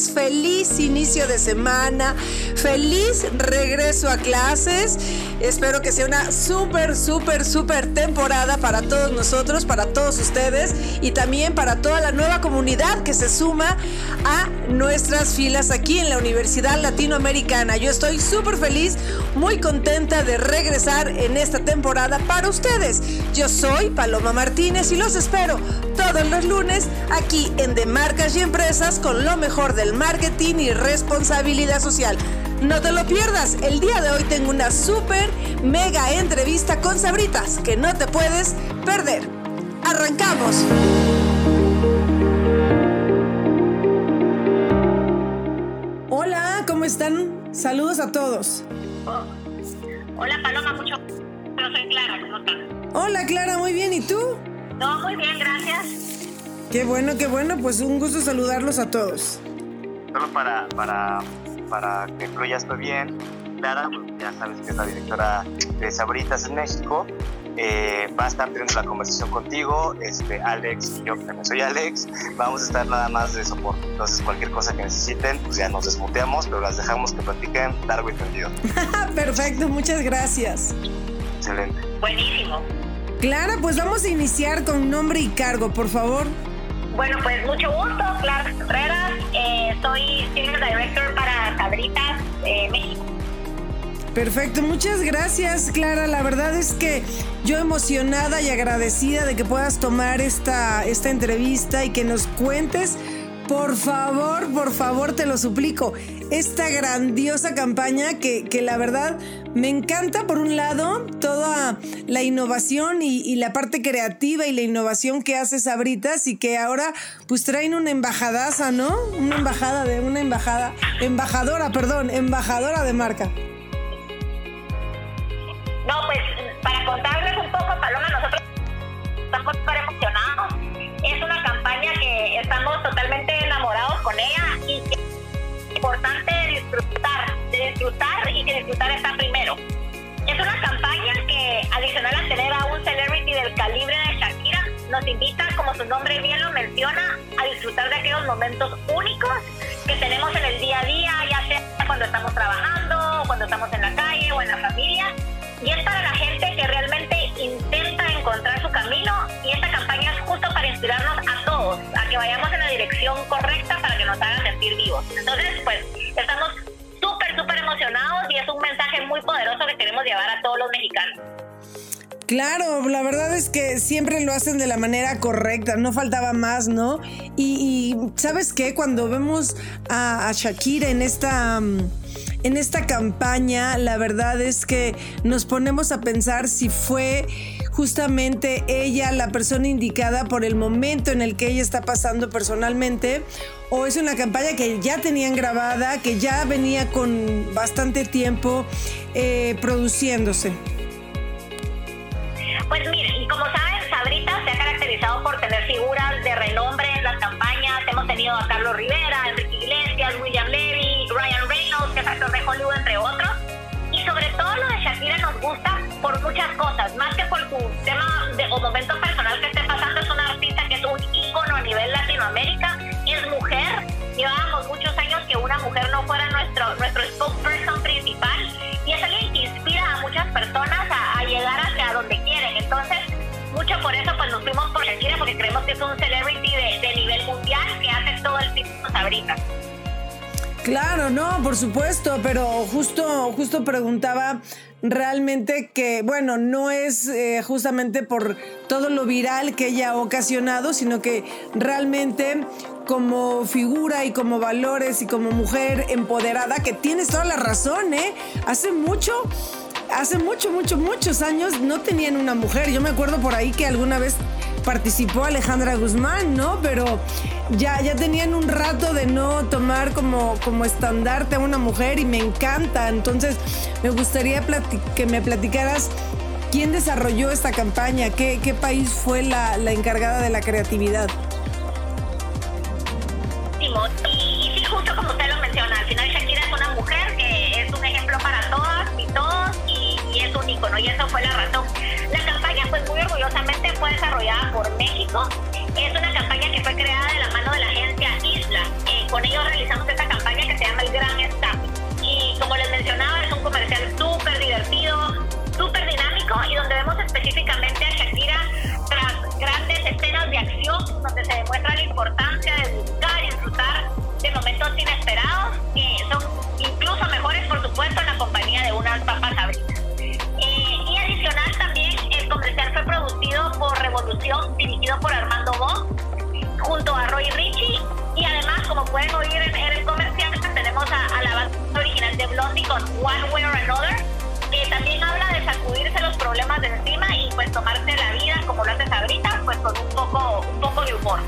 Feliz inicio de semana, feliz regreso a clases. Espero que sea una súper, súper, súper temporada para todos nosotros, para todos ustedes y también para toda la nueva comunidad que se suma a nuestras filas aquí en la Universidad Latinoamericana. Yo estoy súper feliz, muy contenta de regresar en esta temporada para ustedes. Yo soy Paloma Martínez y los espero todos los lunes aquí en De Marcas y Empresas con lo mejor marketing y responsabilidad social. No te lo pierdas, el día de hoy tengo una súper mega entrevista con Sabritas que no te puedes perder. ¡Arrancamos! Hola, ¿cómo están? Saludos a todos. Hola Paloma, mucho. Yo soy Clara, ¿cómo estás? Hola Clara, muy bien, ¿y tú? No, muy bien, gracias. Qué bueno, qué bueno, pues un gusto saludarlos a todos. Solo para, para, para que incluya esto bien, Clara, pues ya sabes que es la directora de Sabritas en México, eh, va a estar teniendo la conversación contigo, este, Alex y yo, que también soy Alex, vamos a estar nada más de soporte. Entonces, cualquier cosa que necesiten, pues ya nos desmuteamos, pero las dejamos que platiquen largo y tendido. Perfecto, muchas gracias. Excelente. Buenísimo. Clara, pues vamos a iniciar con nombre y cargo, por favor. Bueno, pues mucho gusto, Clara Contreras. Eh, soy Senior Director para Sabritas eh, México. Perfecto, muchas gracias Clara. La verdad es que yo emocionada y agradecida de que puedas tomar esta, esta entrevista y que nos cuentes, por favor, por favor, te lo suplico, esta grandiosa campaña que, que la verdad me encanta, por un lado, toda la innovación y, la parte creativa y la innovación que hace Sabritas y que ahora pues traen una embajadaza, ¿no? Una embajada de una embajada, embajadora, perdón, embajadora de marca. No, pues para contarles un poco, Paloma, nosotros estamos con ella y que es importante disfrutar, de disfrutar y que disfrutar está primero. Es una campaña que, adicional a tener a un celebrity del calibre de Shakira, nos invita, como su nombre bien lo menciona, a disfrutar de aquellos momentos únicos que tenemos en el día a día, ya sea cuando estamos trabajando, cuando estamos en la calle o en la familia. Correcta para que nos haga sentir vivos. Entonces, pues, estamos súper, súper emocionados y es un mensaje muy poderoso que queremos llevar a todos los mexicanos. Claro, la verdad es que siempre lo hacen de la manera correcta, no faltaba más, ¿no? Y, ¿sabes qué? Cuando vemos a, Shakira en esta... Um, en esta campaña, la verdad es que nos ponemos a pensar si fue justamente ella la persona indicada por el momento en el que ella está pasando personalmente o es una campaña que ya tenían grabada, que ya venía con bastante tiempo eh, produciéndose. Pues mire, y como saben, Sabrita se ha caracterizado por tener figuras de renombre en las campañas. Hemos tenido a Carlos Rivera, Enrique Iglesias, William Levy, Ryan Reynolds, que es actor de Hollywood, entre otros. Y sobre todo lo de Shakira nos gusta por muchas cosas, más que por Claro, no, por supuesto, pero justo, justo preguntaba realmente que, bueno, no es eh, justamente por todo lo viral que ella ha ocasionado, sino que realmente como figura y como valores y como mujer empoderada, que tienes toda la razón, ¿eh? Hace mucho hace mucho, mucho, muchos años no tenían una mujer. Yo me acuerdo por ahí que alguna vez participó Alejandra Guzmán, ¿no? Pero ya, ya tenían un rato de no tomar como, como estandarte a una mujer y me encanta. Entonces, me gustaría que me platicaras quién desarrolló esta campaña, qué, qué país fue la, la encargada de la creatividad. Y, sí, justo como usted lo menciona, al final Shakira es una mujer que es un ejemplo para todas y todos y, es un ícono y eso fue la razón. Fue desarrollada por México es una campaña que fue creada de la mano de la agencia Isla. Eh, con ellos realizamos esta campaña que se llama El Gran Staff. Y como les mencionaba, es un comercial súper divertido, súper dinámico y donde vemos específicamente a Shakira tras grandes escenas de acción donde se demuestra la importancia de buscar y disfrutar de momentos inesperados dirigido por Armando junto a Roy Richie. Y además, como pueden oír en, el comercial, tenemos a, la banda original de Blondie con One Way or Another, que también habla de sacudirse los problemas de encima y pues tomarse la vida como lo hace Sabrita, pues con un poco, un poco de humor.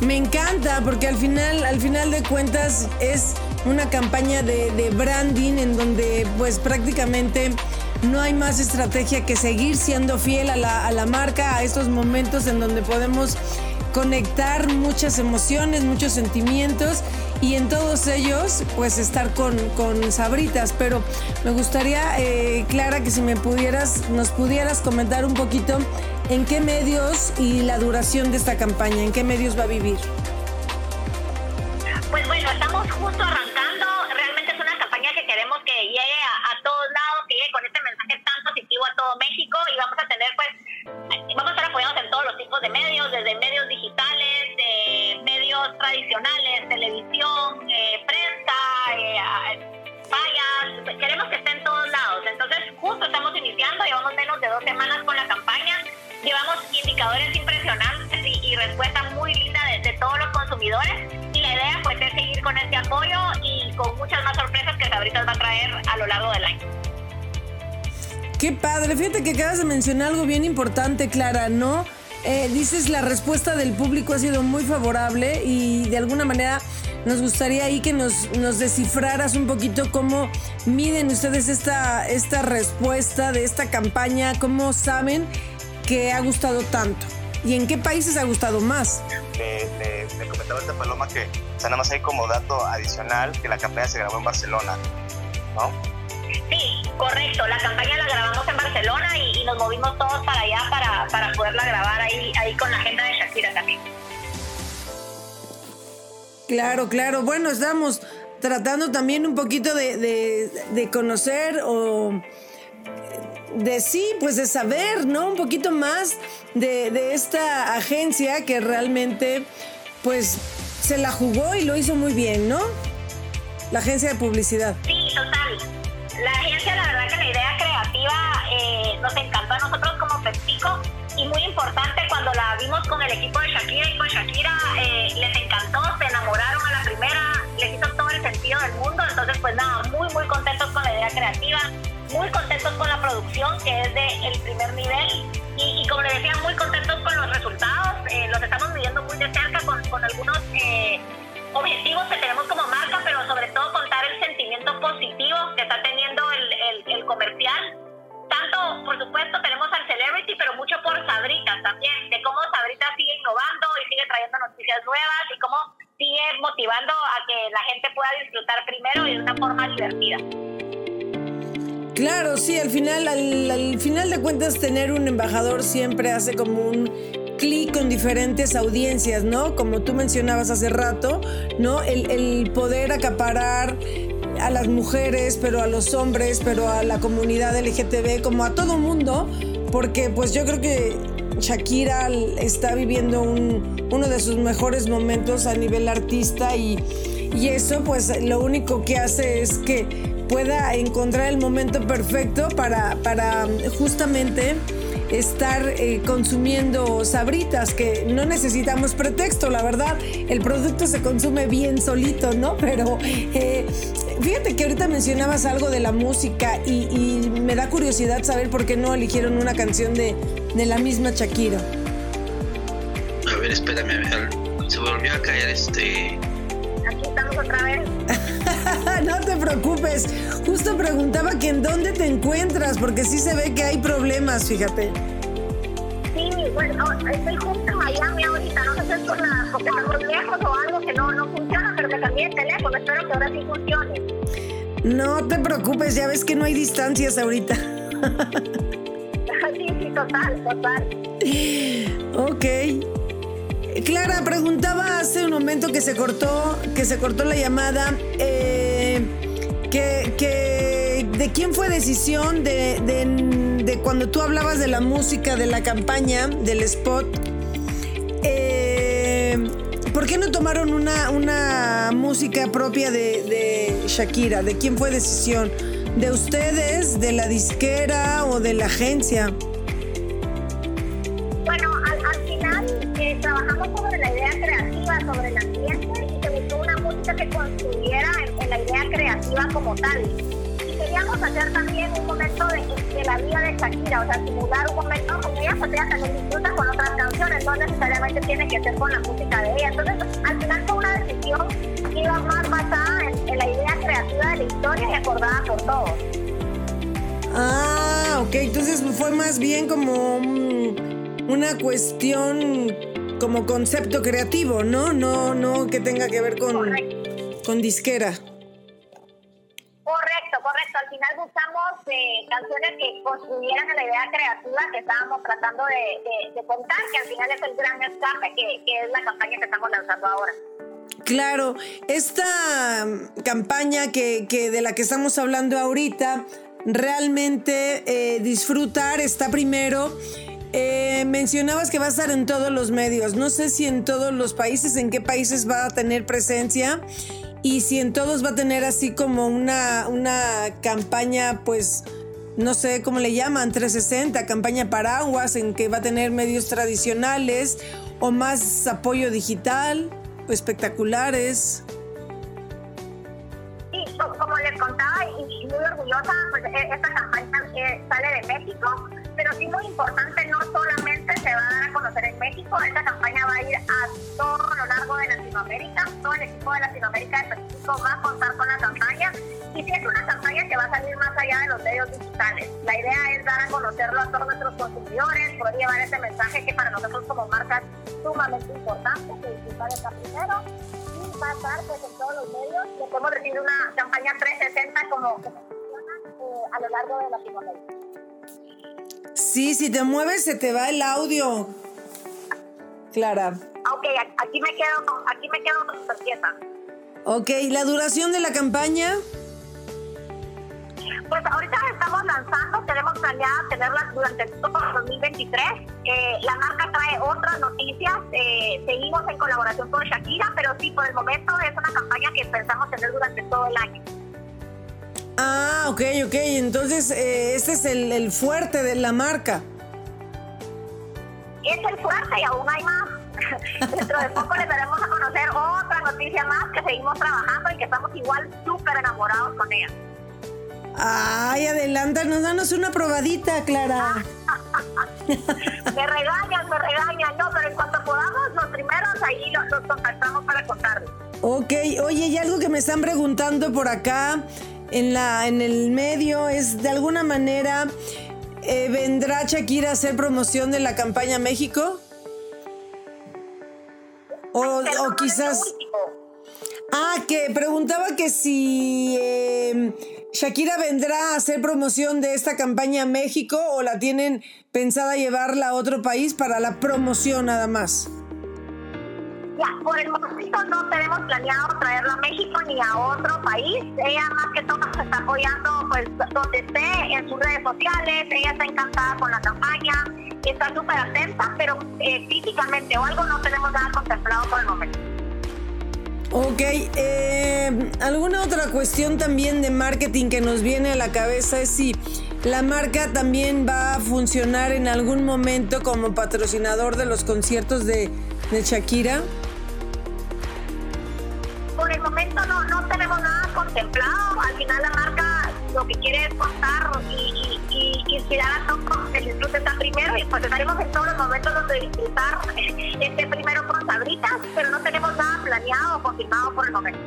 Me encanta porque al final, al final de cuentas es una campaña de, de branding en donde pues prácticamente no hay más estrategia que seguir siendo fiel a la, marca, a estos momentos en donde podemos conectar muchas emociones, muchos sentimientos y en todos ellos pues estar con, sabritas. Pero me gustaría, eh, Clara, que si me pudieras, nos pudieras comentar un poquito en qué medios y la duración de esta campaña, en qué medios va a vivir. Y la idea pues es seguir con este apoyo y con muchas más sorpresas que Sabritas va a traer a lo largo del año. Qué padre, fíjate que acabas de mencionar algo bien importante, Clara, ¿no? Eh, dices la respuesta del público ha sido muy favorable y de alguna manera nos gustaría ahí que nos, nos descifraras un poquito cómo miden ustedes esta, esta respuesta de esta campaña, cómo saben que ha gustado tanto y en qué países ha gustado más. Le, comentaba a esta paloma que, o sea, nada más hay como dato adicional que la campaña se grabó en Barcelona, ¿no? Sí, correcto. La campaña la grabamos en Barcelona y, nos movimos todos para allá para, para poderla grabar ahí, ahí con la agenda de Shakira también. Claro, claro. Bueno, estamos tratando también un poquito de, de, conocer o de sí, pues de saber, ¿no? Un poquito más de, de, esta agencia que realmente, pues, se la jugó y lo hizo muy bien, ¿no? La agencia de publicidad. Sí, total. La agencia, la verdad que la idea creativa eh, nos encantó a nosotros como PepsiCo y muy importante cuando la vimos con el equipo de Shakira y con Shakira eh, les encantó, se enamoraron a la primera, les hizo todo el sentido del mundo, entonces pues nada, muy muy contentos con la idea creativa, muy contentos con la producción que es de el primer nivel y, como les decía, muy contentos con los resultados, eh, los estamos midiendo muy de cerca con, con algunos objetivos que tenemos como marca, pero sobre todo contar el sentimiento positivo que está teniendo el, el, comercial. Tanto, por supuesto, tenemos al Celebrity, pero mucho por Sabrita también, de cómo Sabrita sigue innovando y sigue trayendo noticias nuevas y cómo sigue motivando a que la gente pueda disfrutar primero y de una forma divertida. Claro, sí, al final, al, al final de cuentas, tener un embajador siempre hace como un clic con diferentes audiencias, ¿no? Como tú mencionabas hace rato, ¿no? El, poder acaparar a las mujeres, pero a los hombres, pero a la comunidad LGTB, como a todo mundo, porque pues yo creo que Shakira está viviendo uno de sus mejores momentos a nivel artista y, y eso pues lo único que hace es que pueda encontrar el momento perfecto para, para justamente estar eh, consumiendo sabritas, que no necesitamos pretexto, la verdad, el producto se consume bien solito, ¿no? Pero eh, fíjate que ahorita mencionabas algo de la música y, me da curiosidad saber por qué no eligieron una canción de, de la misma Shakira. A ver, espérame, volvió a caer este. Aquí estamos otra vez. no te preocupes. Justo preguntaba que en dónde te encuentras, porque sí se ve que hay problemas, fíjate. Sí, bueno, estoy justo en Miami ahorita. No sé si es por la, estamos lejos o algo que no, no funciona, pero cambié el teléfono. Espero que ahora sí funcione. No te preocupes, ya ves que no hay distancias ahorita. sí, sí, total, total. Ok. Clara, preguntaba hace un momento que se cortó, que se cortó la llamada, eh, que, de quién fue decisión de, de, cuando tú hablabas de la música, de la campaña, del spot. Eh, ¿Por qué no tomaron una, una música propia de Shakira? ¿De quién fue decisión? ¿De ustedes, de la disquera o de la agencia? Creativa como tal. Y queríamos hacer también un momento de, de, la vida de Shakira, o sea, simular un momento con ella, ella también disfruta con otras canciones, no necesariamente tiene que ser con la música de ella. Entonces, al final fue una decisión que iba más basada en, en la idea creativa de la historia y acordada por todos. Ah, ok, entonces fue más bien como una cuestión como concepto creativo, ¿no? No, no que tenga que ver con, con disquera. Correcto. Al final buscamos eh, canciones que construyeran la idea creativa que estábamos tratando de, contar, que al final es el gran escape, que, es la campaña que estamos lanzando ahora. Claro, esta campaña que, que de la que estamos hablando ahorita, realmente eh, disfrutar está primero. Eh, mencionabas que va a estar en todos los medios. No sé si en todos los países, en qué países va a tener presencia y si en todos va a tener así como una, una campaña, pues, no sé cómo le llaman, 360, campaña paraguas, en que va a tener medios tradicionales o más apoyo digital, espectaculares. Sí, como les contaba y muy orgullosa, pues esta campaña eh, sale de México pero sí muy importante, no solamente se va a dar México, esta campaña va a ir a todo lo largo de Latinoamérica, todo el equipo de Latinoamérica específico va a contar con la campaña y sí es una campaña que va a salir más allá de los medios digitales. La idea es dar a conocerlo a todos nuestros consumidores, poder llevar ese mensaje que para nosotros como marca es sumamente importante, que digital está primero y va a estar pues, en todos los medios. Le podemos decir una campaña 360 como, como funciona eh, a lo largo de Latinoamérica. Sí, si te mueves se te va el audio. Clara. Ok, aquí me quedo, aquí me quedo con pieza. Ok, ¿la duración de la campaña? Pues ahorita estamos lanzando, tenemos planeada tenerla durante todo el 2023. Eh, la marca trae otras noticias, eh, seguimos en colaboración con Shakira, pero sí, por el momento es una campaña que pensamos tener durante todo el año. Ah, ok, ok. Entonces, eh, este es el, el, fuerte de la marca. Es el fuerte y aún hay más. Dentro de poco les daremos a conocer otra noticia más que seguimos trabajando y que estamos igual súper enamorados con ella. Ay, adelántanos, danos una probadita, Clara. me regañan, me regañan. No, pero en cuanto podamos, los primeros ahí los, los contactamos para contarles. Ok, oye, y algo que me están preguntando por acá en, la, en el medio es de alguna manera, eh, ¿vendrá Shakira a hacer promoción de la campaña México? O, o quizás... Ah, que preguntaba que si eh, Shakira vendrá a hacer promoción de esta campaña a México o la tienen pensada llevarla a otro país para la promoción nada más. Ya, por el momento no tenemos planeado traerla a México ni a otro país. Ella más que todo se está apoyando pues donde esté, en sus redes sociales. Ella está encantada con la campaña, está súper atenta, pero eh, físicamente o algo no tenemos nada contemplado por el momento. Ok, eh, alguna otra cuestión también de marketing que nos viene a la cabeza es si la marca también va a funcionar en algún momento como patrocinador de los conciertos de Shakira. Nada contemplado. Al final la marca lo que quiere es contar y, inspirar a todos. El disfrute está primero y pues estaremos en todos los momentos donde disfrutar este primero con con Sabritas, pero no tenemos nada planeado o confirmado por el momento.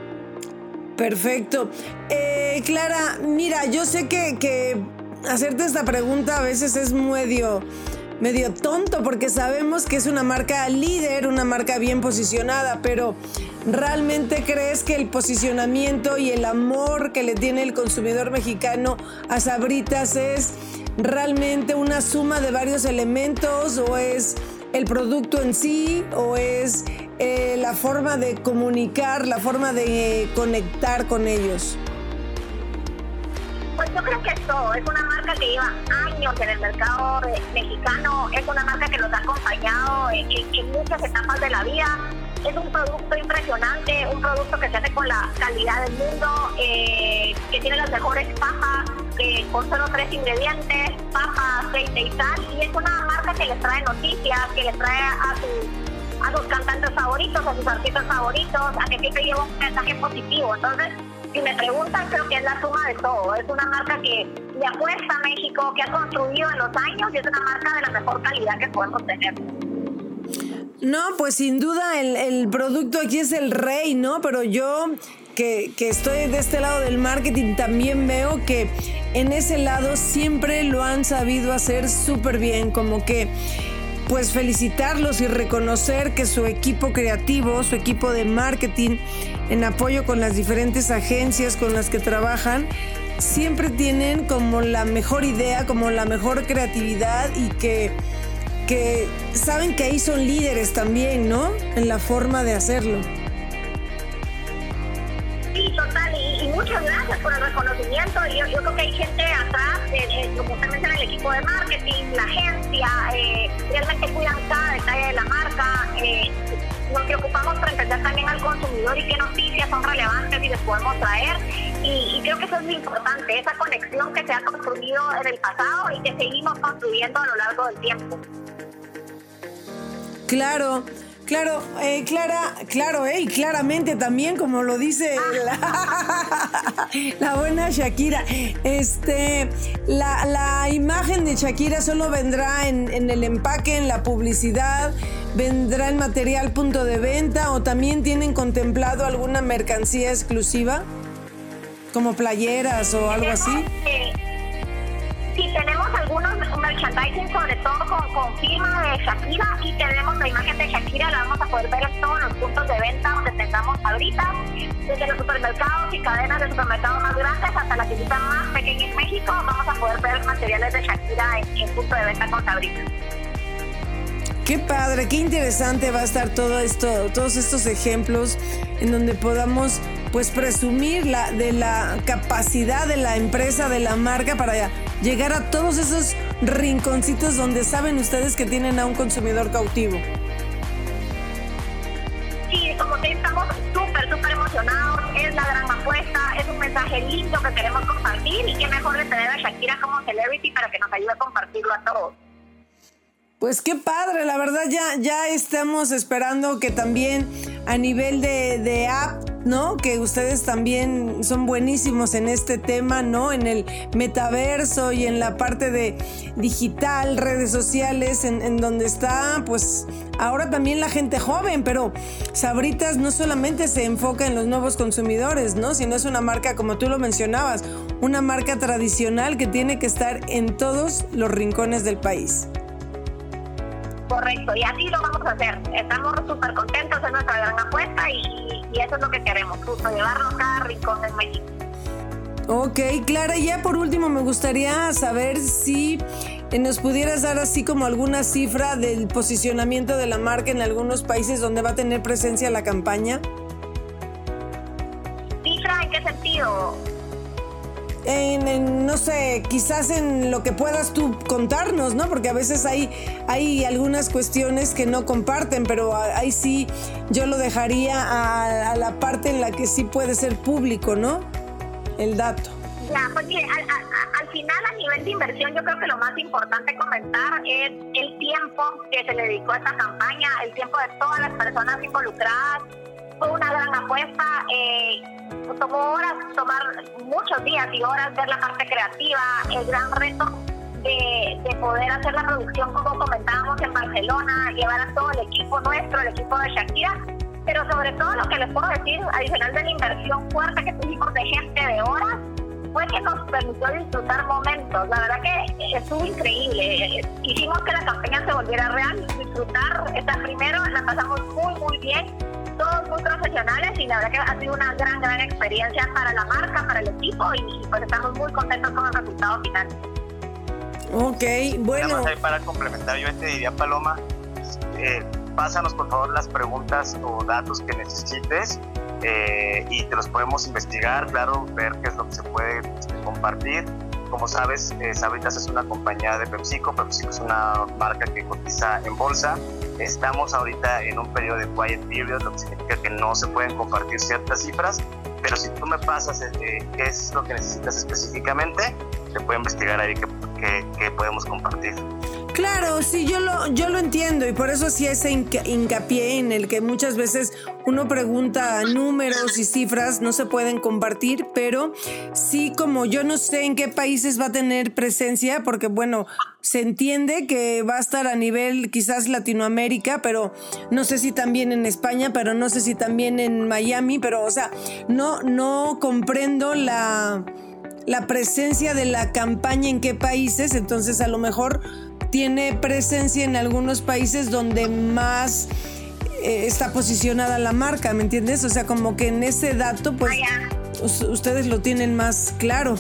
Perfecto. Eh, Clara, mira, yo sé que, que hacerte esta pregunta a veces es medio medio tonto porque sabemos que es una marca líder, una marca bien posicionada, pero ¿realmente crees que el posicionamiento y el amor que le tiene el consumidor mexicano a Sabritas es realmente una suma de varios elementos o es el producto en sí o es eh, la forma de comunicar, la forma de conectar con ellos? Yo creo que es todo. Es una marca que lleva años en el mercado mexicano. Es una marca que nos ha acompañado en, muchas etapas de la vida. Es un producto impresionante, un producto que se hace con la calidad del mundo, eh, que tiene las mejores papas, que con solo tres ingredientes, papa, aceite y sal. Y es una marca que les trae noticias, que les trae a sus, a sus cantantes favoritos, a sus artistas favoritos, a que siempre lleva un mensaje positivo. Entonces, si me preguntan, creo que es la suma de todo. Es una marca que le apuesta a México, que ha construido en los años y es una marca de la mejor calidad que podemos tener. No, pues sin duda el, el producto aquí es el rey, ¿no? Pero yo que, que, estoy de este lado del marketing también veo que en ese lado siempre lo han sabido hacer súper bien, como que pues felicitarlos y reconocer que su equipo creativo, su equipo de marketing, en apoyo con las diferentes agencias con las que trabajan, siempre tienen como la mejor idea, como la mejor creatividad y que, que saben que ahí son líderes también, ¿no? En la forma de hacerlo. Por el reconocimiento. Yo, yo creo que hay gente atrás, eh, eh, usted menciona, el equipo de marketing, la agencia, eh, realmente cuidan cada detalle de la marca. nos preocupamos por entender también al consumidor y qué noticias son relevantes y les podemos traer. Y, y, creo que eso es muy importante, esa conexión que se ha construido en el pasado y que seguimos construyendo a lo largo del tiempo. Claro. Claro, eh, Clara, claro, eh, y claramente también, como lo dice la, buena Shakira, este, la, imagen de Shakira solo vendrá en, en, el empaque, en la publicidad, vendrá en material punto de venta o también tienen contemplado alguna mercancía exclusiva, como playeras o algo así. Sí, tenemos merchandising, sobre todo con, con, firma de Shakira, y tenemos la imagen de Shakira, la vamos a poder ver en todos los puntos de venta donde tengamos ahorita, desde los supermercados y cadenas de supermercados más grandes hasta la tienda más pequeña en México, vamos a poder ver materiales de Shakira en, en punto de venta con Sabrina. Qué padre, qué interesante va a estar todo esto, todos estos ejemplos en donde podamos pues presumir la, de la capacidad de la empresa, de la marca para llegar a todos esos rinconcitos donde saben ustedes que tienen a un consumidor cautivo. Sí, como que estamos súper, súper emocionados, es la gran apuesta, es un mensaje lindo que queremos compartir y qué mejor de tener a Shakira como celebrity para que nos ayude a compartirlo a todos. Pues qué padre, la verdad ya, ya estamos esperando que también a nivel de, de app ¿no? Que ustedes también son buenísimos en este tema, ¿no? En el metaverso y en la parte de digital, redes sociales, en, donde está, pues, ahora también la gente joven, pero Sabritas no solamente se enfoca en los nuevos consumidores, ¿no? Sino es una marca, como tú lo mencionabas, una marca tradicional que tiene que estar en todos los rincones del país. Correcto, y así lo vamos a hacer. Estamos súper contentos, es nuestra gran apuesta y, y eso es lo que queremos, justo llevarnos cada rincón de México. Ok, Clara, ya por último me gustaría saber si nos pudieras dar así como alguna cifra del posicionamiento de la marca en algunos países donde va a tener presencia la campaña. ¿Cifra en qué sentido? En, no sé, quizás en lo que puedas tú contarnos, ¿no? Porque a veces hay, hay algunas cuestiones que no comparten, pero ahí sí yo lo dejaría a, la parte en la que sí puede ser público, ¿no? El dato. Ya, porque al, al, final a nivel de inversión yo creo que lo más importante comentar es el tiempo que se le dedicó a esta campaña, el tiempo de todas las personas involucradas. Fue una gran apuesta. Eh, tomó horas, tomar muchos días y horas ver la parte creativa. El gran reto de, de, poder hacer la producción como comentábamos en Barcelona, llevar a todo el equipo nuestro, el equipo de Shakira, pero sobre todo lo que les puedo decir, adicional de la inversión fuerte que tuvimos de gente de horas, fue que nos permitió disfrutar momentos. La verdad que estuvo increíble. Hicimos que la campaña se volviera real, disfrutar. Esta primero la pasamos muy, muy bien. Todos muy profesionales y la verdad que ha sido una gran, gran experiencia para la marca, para el equipo y, pues estamos muy contentos con el resultado final. Ok, bueno. para complementar, yo te diría, Paloma, eh, pásanos por favor las preguntas o datos que necesites eh, y te los podemos investigar, claro, ver qué es lo que se puede este, compartir. Como sabes, eh, Sabritas es una compañía de PepsiCo, PepsiCo es una marca que cotiza en bolsa. Estamos ahorita en un periodo de quiet period, lo que significa que no se pueden compartir ciertas cifras, pero si tú me pasas eh, qué es lo que necesitas específicamente, te puedo investigar ahí qué podemos compartir. Claro, sí, yo lo, yo lo entiendo y por eso sí ese hincapié en el que muchas veces uno pregunta números y cifras no se pueden compartir, pero sí como yo no sé en qué países va a tener presencia, porque bueno, se entiende que va a estar a nivel quizás Latinoamérica, pero no sé si también en España, pero no sé si también en Miami, pero o sea, no, no comprendo la la presencia de la campaña en qué países, entonces a lo mejor tiene presencia en algunos países donde más eh, está posicionada la marca, ¿me entiendes? O sea, como que en ese dato, pues, ah, ustedes lo tienen más claro.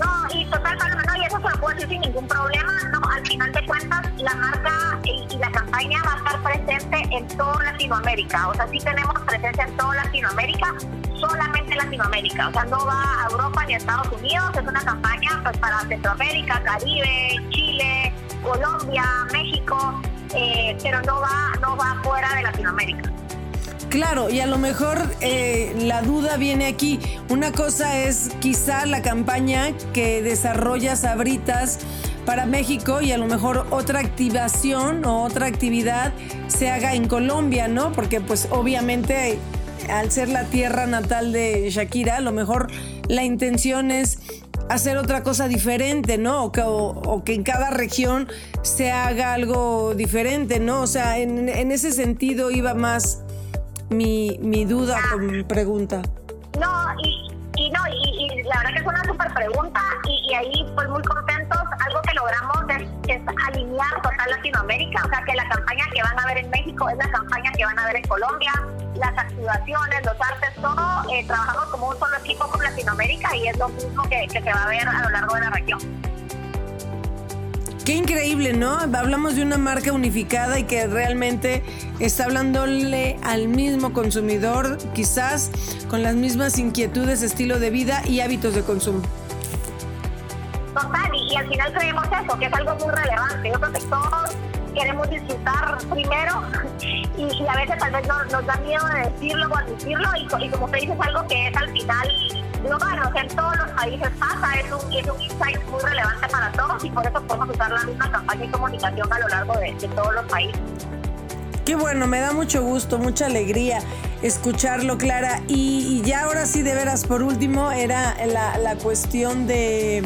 No, y total, no, y eso se lo puedo decir sin ningún problema. No, al final de cuentas, la marca y, la campaña va a estar presente en toda Latinoamérica. O sea, sí tenemos presencia en toda Latinoamérica, solamente Latinoamérica. O sea, no va a Europa ni a Estados Unidos. Es una campaña pues, para Centroamérica, Caribe, Chile, Colombia, México, eh, pero no va, no va fuera de Latinoamérica. Claro, y a lo mejor eh, la duda viene aquí. Una cosa es quizá la campaña que desarrolla Sabritas para México y a lo mejor otra activación o otra actividad se haga en Colombia, ¿no? Porque pues obviamente al ser la tierra natal de Shakira, a lo mejor la intención es hacer otra cosa diferente, ¿no? O que, en cada región se haga algo diferente, ¿no? O sea, en ese sentido iba más mi, mi duda ah. con pregunta. No, y, y no, y, la verdad que es una súper pregunta y, ahí pues muy contentos. Algo que logramos es, alinear total Latinoamérica, o sea que la campaña que van a ver en México es la campaña que van a ver en Colombia, las activaciones, los artes, todo, eh, trabajamos como un solo equipo con Latinoamérica y es lo mismo que, que se va a ver a lo largo de la región. Qué increíble, ¿no? Hablamos de una marca unificada y que realmente está hablándole al mismo consumidor, quizás con las mismas inquietudes, estilo de vida y hábitos de consumo. Total, y, al final creemos eso, que es algo muy relevante. Yo queremos disfrutar primero y, a veces tal vez nos, da miedo de decirlo o admitirlo y, y como te dices, algo que es al final global, o sea, en todos los países pasa, es un, es un insight muy relevante para todos y por eso podemos usar la misma campaña de comunicación a lo largo de, todos los países. Qué bueno, me da mucho gusto, mucha alegría escucharlo, Clara. Y, ya ahora sí, de veras, por último, era la, la cuestión de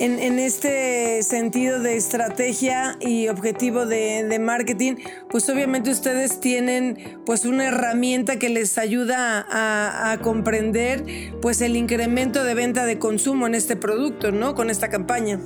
en, este sentido de estrategia y objetivo de, marketing, pues obviamente ustedes tienen pues una herramienta que les ayuda a, comprender pues el incremento de venta de consumo en este producto, ¿no? Con esta campaña.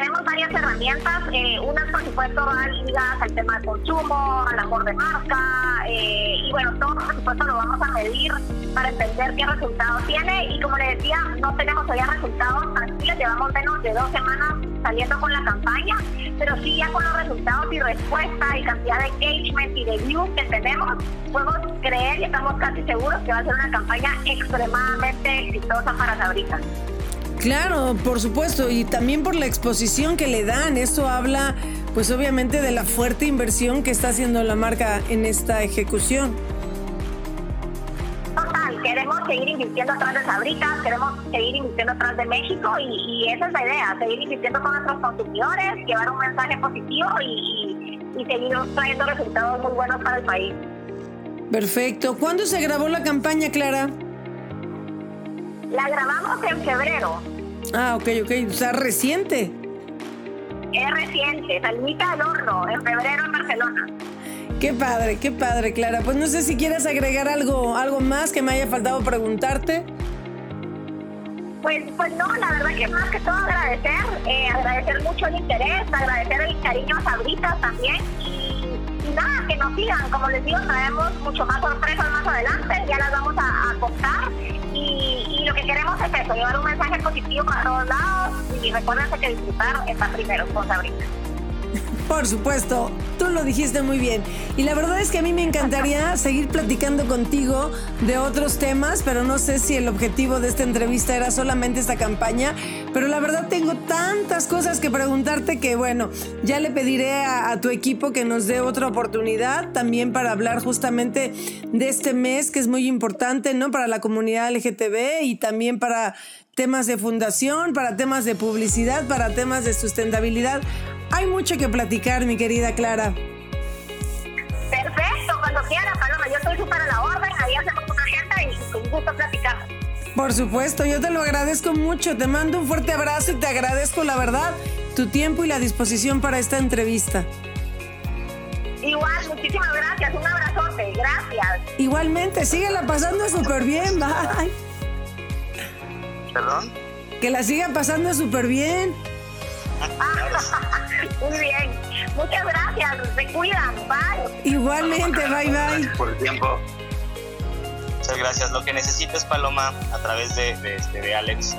Tenemos varias herramientas, eh, unas por supuesto ligadas al tema de consumo, al amor de marca, eh, y bueno, todo por supuesto lo vamos a medir para entender qué resultados tiene, y como le decía, no tenemos todavía resultados tranquilos, llevamos menos de dos semanas saliendo con la campaña, pero sí ya con los resultados y respuesta y cantidad de engagement y de views que tenemos, podemos creer y estamos casi seguros que va a ser una campaña extremadamente exitosa para Sabrita. Claro, por supuesto, y también por la exposición que le dan. Eso habla, pues obviamente, de la fuerte inversión que está haciendo la marca en esta ejecución. Total, queremos seguir invirtiendo atrás de Sabritas, queremos seguir invirtiendo atrás de México y, esa es la idea, seguir invirtiendo con nuestros consumidores, llevar un mensaje positivo y, y seguir trayendo resultados muy buenos para el país. Perfecto. ¿Cuándo se grabó la campaña, Clara? La grabamos en febrero. Ah, ok, ok. O sea, reciente. Es reciente, salmita al horno, en febrero en Barcelona. Qué padre, qué padre, Clara. Pues no sé si quieres agregar algo, algo más que me haya faltado preguntarte. Pues, pues no, la verdad que más que todo agradecer, eh, agradecer mucho el interés, agradecer el cariño a Sabritas también y, y nada, que nos sigan, como les digo, traemos mucho más sorpresas más adelante, ya las vamos a, a contar lo que queremos es eso, llevar un mensaje positivo para todos lados y recuérdense que disfrutar está primero con Sabritas. Por supuesto, tú lo dijiste muy bien. Y la verdad es que a mí me encantaría seguir platicando contigo de otros temas, pero no sé si el objetivo de esta entrevista era solamente esta campaña. Pero la verdad tengo tantas cosas que preguntarte que bueno, ya le pediré a, a tu equipo que nos dé otra oportunidad también para hablar justamente de este mes que es muy importante, ¿no? Para la comunidad LGTB y también para temas de fundación, para temas de publicidad, para temas de sustentabilidad. Hay mucho que platicar, mi querida Clara. Perfecto, cuando quiera, Paloma, yo estoy súper a la orden, ahí hacemos una agenda y con gusto platicamos. Por supuesto, yo te lo agradezco mucho. Te mando un fuerte abrazo y te agradezco, la verdad, tu tiempo y la disposición para esta entrevista. Igual, muchísimas gracias, un abrazote, gracias. Igualmente, síguela pasando súper bien, bye. ¿Perdón? Que la siga pasando súper bien. Muy bien, muchas gracias, se cuidan, bye. Igualmente, bye bye. Gracias por el tiempo. Muchas gracias. Lo que necesites, Paloma, a través de, de, este, de Alex,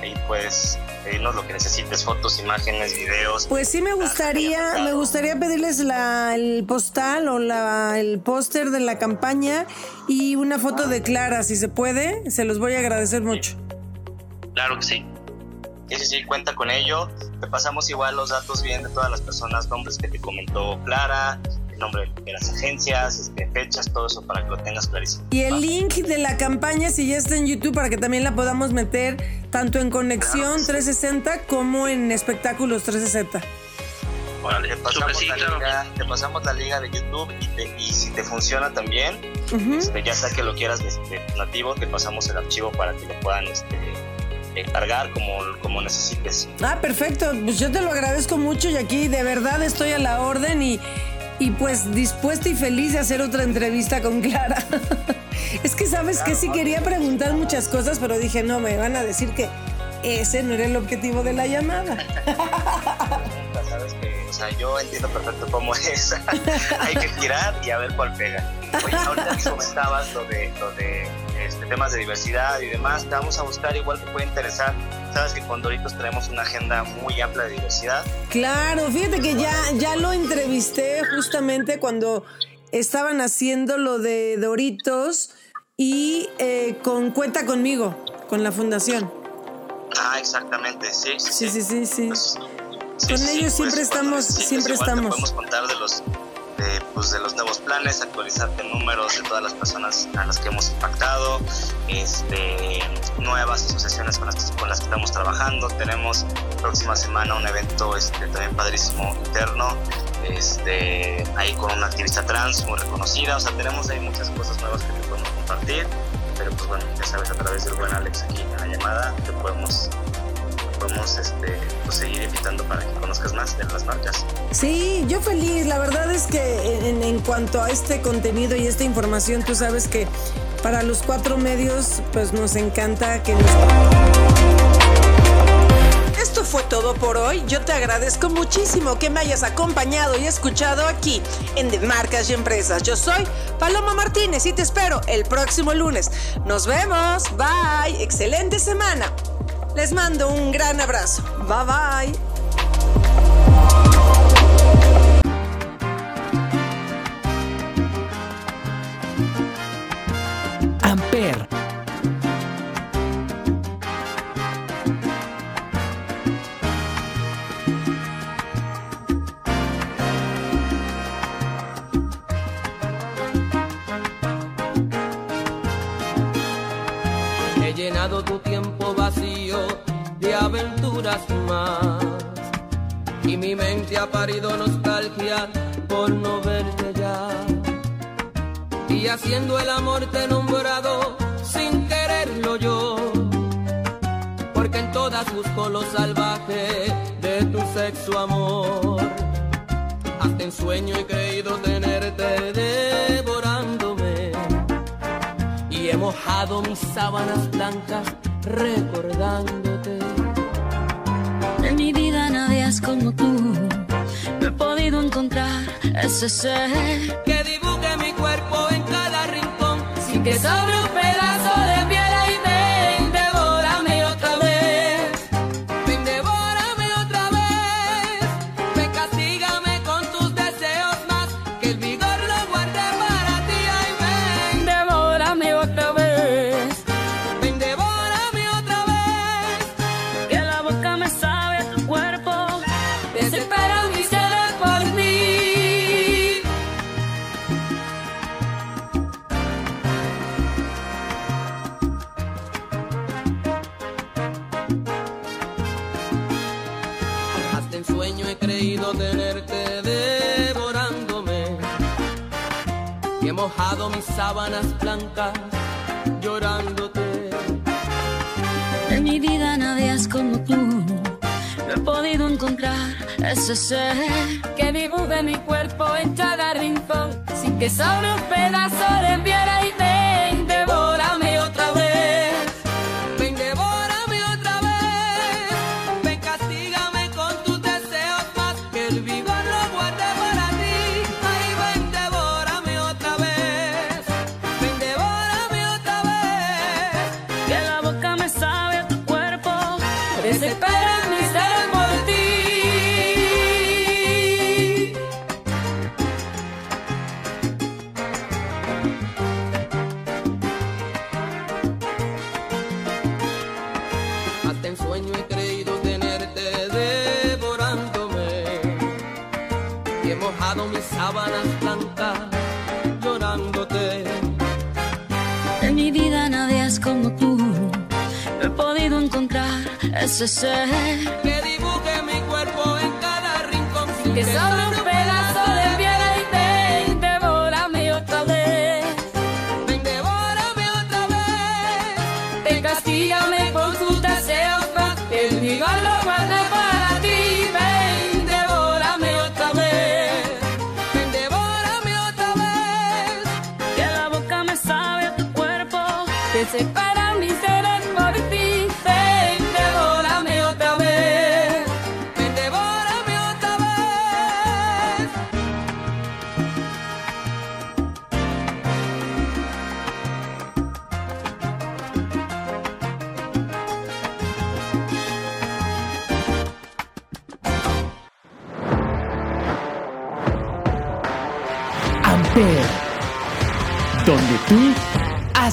ahí puedes pedirnos lo que necesites, fotos, imágenes, videos. Pues sí me gustaría, me gustaría pedirles la, el postal o la, el póster de la campaña y una foto de Clara, si se puede, se los voy a agradecer mucho. Claro que sí. Sí, sí, sí, cuenta con ello. Te pasamos igual los datos bien de todas las personas, nombres que te comentó Clara, el nombre de las agencias, este, fechas, todo eso para que lo tengas clarísimo. Y el link de la campaña, si ya está en YouTube, para que también la podamos meter tanto en Conexión 360 como en Espectáculos 360. Órale, te, pasamos sí, la claro. liga, te pasamos la liga de YouTube y, te- y si te funciona también, Ujú. este, ya sea que lo quieras este, nativo, te pasamos el archivo para que lo puedan este, eh, cargar como, como necesites. Ah, perfecto. Pues yo te lo agradezco mucho y aquí de verdad estoy a la orden y, y pues dispuesta y feliz de hacer otra entrevista con Clara. es que sabes que sí quería preguntar muchas cosas, pero dije, no, me van a decir que ese no era el objetivo de la llamada. sea, yo entiendo perfecto cómo es. Hay que tirar y a ver cuál pega. Oye, ahorita que comentabas lo de, lo de este, temas de diversidad y demás, te vamos a buscar igual que puede interesar. Sabes que con Doritos tenemos una agenda muy amplia de diversidad. Claro, fíjate que ya, ya lo entrevisté justamente cuando estaban haciendo lo de Doritos y eh, con Cuenta conmigo, con la fundación. Ah, exactamente, sí. Sí, sí, sí, sí. Pues, Con ellos siempre estamos- siempre estamos. Te podemos contar de los, de, pues, de los nuevos planes, actualizarte números de todas las personas a las que hemos impactado, este, nuevas asociaciones con las, que, con las que estamos trabajando. Tenemos próxima semana un evento este, también padrísimo interno, este, ahí con una activista trans muy reconocida. O sea, tenemos ahí muchas cosas nuevas que te podemos compartir. Pero pues bueno, ya sabes, a través del buen Alex aquí en la llamada te podemos podemos este, pues, seguir invitando para que conozcas más de las marcas. Sí, yo feliz. La verdad es que en, en cuanto a este contenido y esta información, tú sabes que para los cuatro medios, pues nos encanta que nos... Esto fue todo por hoy. Yo te agradezco muchísimo que me hayas acompañado y escuchado aquí en De Marcas y Empresas. Yo soy Paloma Martínez y te espero el próximo lunes. Nos vemos. Bye. Excelente semana. Les mando un gran abrazo. Bye bye. Mis sábanas blancas recordándote. En mi vida nadie es como tú, no he podido encontrar ese ser que dibuje mi cuerpo en cada rincón sin que sobre sábanas blancas llorándote. En mi vida nadie es como tú. No he podido encontrar ese ser que dibuje mi cuerpo en cada rincón sin que sobre un pedazo de piel y ese ser Que dibuje mi cuerpo en cada rincón sin que sobre